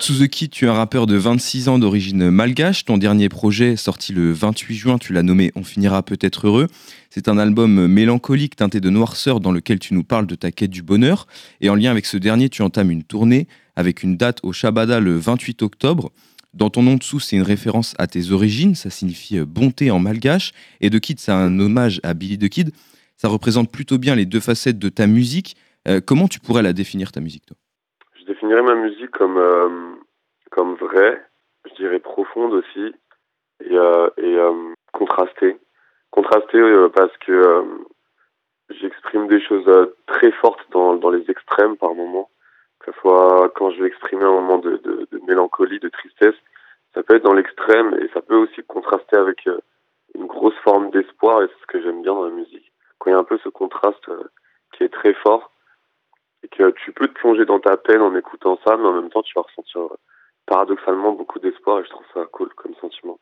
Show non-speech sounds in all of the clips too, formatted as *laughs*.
Kid, tu es un rappeur de 26 ans d'origine malgache. Ton dernier projet, sorti le 28 juin, tu l'as nommé On finira peut-être heureux. C'est un album mélancolique teinté de noirceur dans lequel tu nous parles de ta quête du bonheur. Et en lien avec ce dernier, tu entames une tournée avec une date au Shabada le 28 octobre. Dans ton nom dessous, c'est une référence à tes origines, ça signifie euh, bonté en malgache. Et The Kid, c'est un hommage à Billy the Kid. Ça représente plutôt bien les deux facettes de ta musique. Euh, comment tu pourrais la définir, ta musique, toi? Définirais ma musique comme, euh, comme vraie, je dirais profonde aussi, et, et contrastée. Contrastée parce que j'exprime des choses très fortes dans, dans les extrêmes par moments que ce soit quand je vais exprimer un moment de, mélancolie, de tristesse, ça peut être dans l'extrême et ça peut aussi contraster avec euh, une grosse forme d'espoir et c'est ce que j'aime bien dans la musique. Quand il y a un peu ce contraste euh, qui est très fort et que tu dans ta peine en écoutant ça, mais en même temps tu vas ressentir euh, paradoxalement beaucoup d'espoir et je trouve ça cool comme sentiment.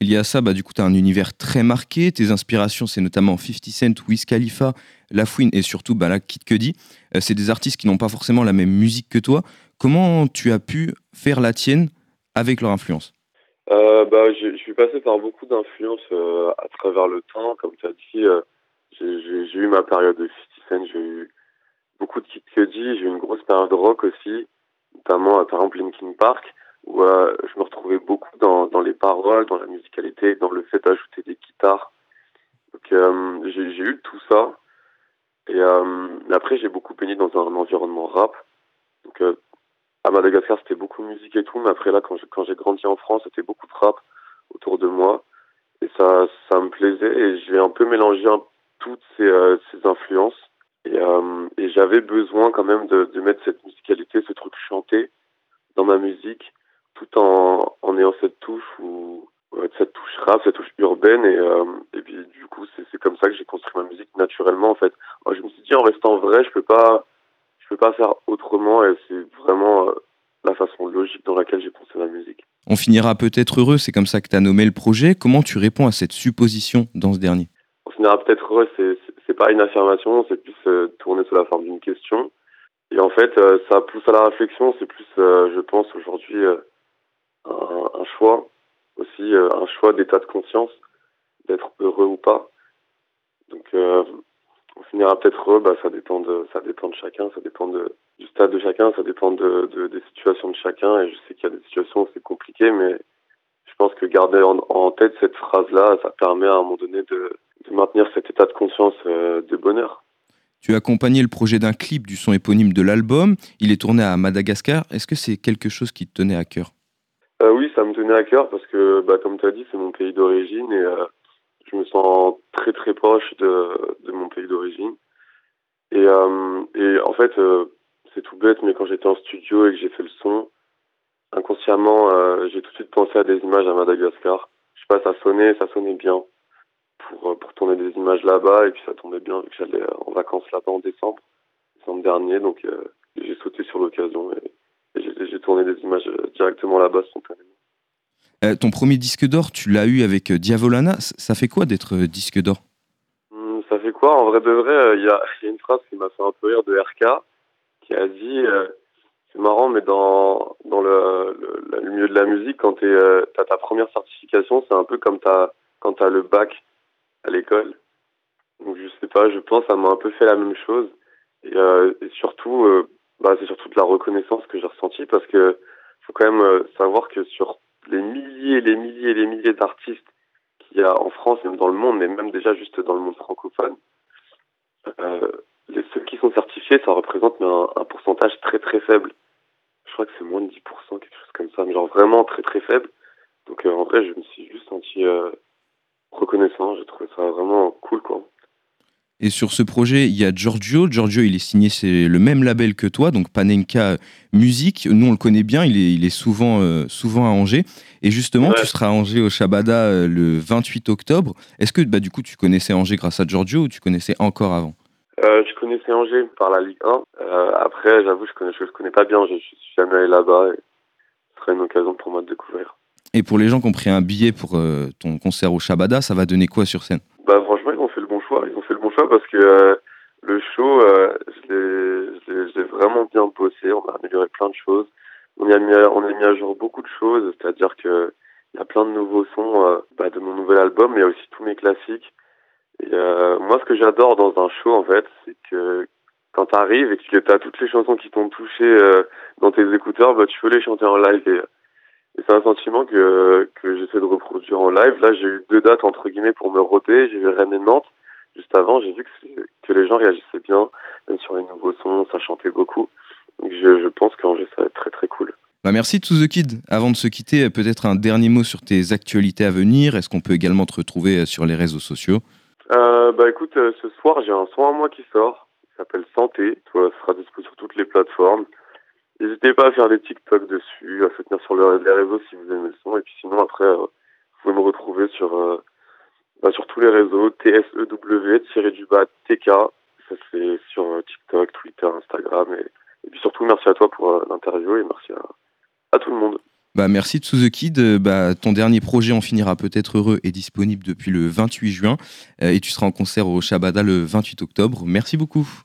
Il y a ça, bah, du coup, tu as un univers très marqué. Tes inspirations, c'est notamment 50 Cent, Wiz Khalifa, La Fouine et surtout bah, la Kid Cudi. Euh, c'est des artistes qui n'ont pas forcément la même musique que toi. Comment tu as pu faire la tienne avec leur influence? Euh, bah, Je suis passé par beaucoup d'influences euh, à travers le temps. Comme tu as dit, j'ai eu ma période de 50 Cent, j'ai eu beaucoup de Kid j'ai eu une grosse période de rock aussi, notamment par exemple Linkin Park où euh, je me retrouvais beaucoup dans, dans les paroles, dans la musicalité, dans le fait d'ajouter des guitares. Donc euh, j'ai eu tout ça. Et euh, après, j'ai beaucoup baigné dans un, environnement rap. Donc euh, à Madagascar, c'était beaucoup musique et tout, mais après là, quand j'ai quand grandi en France, c'était beaucoup de rap autour de moi. Et ça, ça me plaisait et j'ai un peu mélangé toutes euh, ces influences. Et, euh, et j'avais besoin quand même de, de mettre cette musicalité, ce truc chanté dans ma musique tout en, en ayant cette touche ou cette touche rap, cette touche urbaine et, euh, et puis du coup c'est comme ça que j'ai construit ma musique naturellement en fait. Moi, je me suis dit en restant vrai, je peux pas je peux pas faire autrement et c'est vraiment euh, la façon logique dans laquelle j'ai pensé ma musique. On finira peut-être heureux, c'est comme ça que tu as nommé le projet. Comment tu réponds à cette supposition dans ce dernier? On finira peut-être heureux, c'est pas une affirmation, c'est plus euh, tourné sous la forme d'une question. Et en fait, euh, ça pousse à la réflexion, c'est plus, je pense, aujourd'hui, un, un choix aussi, euh, un choix d'état de conscience, d'être heureux ou pas. Donc euh, on finira peut-être heureux, bah, ça dépend de ça dépend de chacun, ça dépend du stade de chacun, ça dépend de des situations de chacun. Et je sais qu'il y a des situations où c'est compliqué, mais je pense que garder en, en tête cette phrase-là, ça permet à un moment donné de, de maintenir cet état de conscience euh, de bonheur. Tu as accompagné le projet d'un clip du son éponyme de l'album. Il est tourné à Madagascar. Est-ce que c'est quelque chose qui te tenait à cœur? Euh, oui, ça me tenait à cœur parce que, bah, comme tu as dit, c'est mon pays d'origine et euh, je me sens très très proche de, de mon pays d'origine. Et, euh, et en fait, c'est tout bête, mais quand j'étais en studio et que j'ai fait le son, inconsciemment, euh, j'ai tout de suite pensé à des images à Madagascar. Je sais pas, ça sonnait, ça sonnait bien pour, euh, pour tourner des images là-bas et puis ça tombait bien vu que j'allais en vacances là-bas en décembre, décembre dernier, donc j'ai sauté sur l'occasion et j'ai tourné des images euh, directement là-bas spontanément. Euh, ton premier disque d'or, tu l'as eu avec euh, Diavolana. Ça fait quoi d'être disque d'or? Hmm, Ça fait quoi? En vrai de vrai, *laughs* il y, a, une phrase qui m'a fait un peu rire de RK qui a dit c'est marrant, mais dans, dans le, milieu de la musique, quand tu as ta première certification, c'est un peu comme quand tu as le bac à l'école. Donc je sais pas, je pense ça m'a un peu fait la même chose. Et, et surtout, bah, c'est surtout de la reconnaissance que j'ai ressenti parce que faut quand même euh, savoir que sur les milliers, les milliers, les milliers d'artistes qu'il y a en France même dans le monde, mais même déjà juste dans le monde francophone, euh, ceux qui sont certifiés, ça représente un, pourcentage très très faible. Je crois que c'est moins de 10%, quelque chose comme ça, mais genre vraiment très très faible. Donc euh, en vrai, je me suis juste senti euh, reconnaissant, j'ai trouvé ça vraiment cool quoi. Et sur ce projet, il y a Giorgio. Giorgio, il est signé, c'est le même label que toi, donc Panenka Musique. Nous, on le connaît bien, il est, il est souvent, euh, souvent à Angers. Et justement, ouais. tu seras à Angers au Shabada euh, le 28 octobre. Est-ce que bah, du coup, tu connaissais Angers grâce à Giorgio ou tu connaissais encore avant? Euh, Je connaissais Angers par la Ligue 1. Euh, après, j'avoue, je connais, je, je connais pas bien. Je, je suis jamais allé là-bas. Ce serait une occasion pour moi de découvrir. Et pour les gens qui ont pris un billet pour euh, ton concert au Shabada, ça va donner quoi sur scène? Bah, Franchement, ils ont fait le bon choix. Ils ont fait le bon choix parce que euh, le show, je l'ai vraiment bien bossé. On a amélioré plein de choses. on, a mis à, on a mis à jour beaucoup de choses, c'est-à-dire que il y a plein de nouveaux sons bah, de mon nouvel album, mais aussi tous mes classiques. Euh, moi, ce que j'adore dans un show, en fait, c'est que quand tu arrives et que tu as toutes les chansons qui t'ont touché euh, dans tes écouteurs, bah, tu peux les chanter en live. Et, c'est un sentiment que, j'essaie de reproduire en live. Là, j'ai eu deux dates, entre guillemets, pour me roter. J'ai vu Rennes et Nantes. Juste avant, j'ai vu que, les gens réagissaient bien, même sur les nouveaux sons, ça chantait beaucoup. Donc je, pense qu'Angers, ça va être très très cool. Bah merci To The Kid. Avant de se quitter, peut-être un dernier mot sur tes actualités à venir. Est-ce qu'on peut également te retrouver euh, sur les réseaux sociaux? Euh, Bah écoute, euh, ce soir j'ai un son à moi qui sort. Il s'appelle Santé. Ça sera disponible sur toutes les plateformes. N'hésitez pas à faire des TikTok dessus, à soutenir sur les réseaux si vous aimez le son. Et puis sinon après, euh, vous pouvez me retrouver sur euh, bah, sur tous les réseaux TSEW TK. Ça c'est sur TikTok, Twitter, Instagram et, et puis surtout merci à toi pour l'interview et merci à tout le monde. Bah merci The Kid. Bah, ton dernier projet En finira peut-être heureux est disponible depuis le 28 juin euh, et tu seras en concert au Shabada le 28 octobre. Merci beaucoup.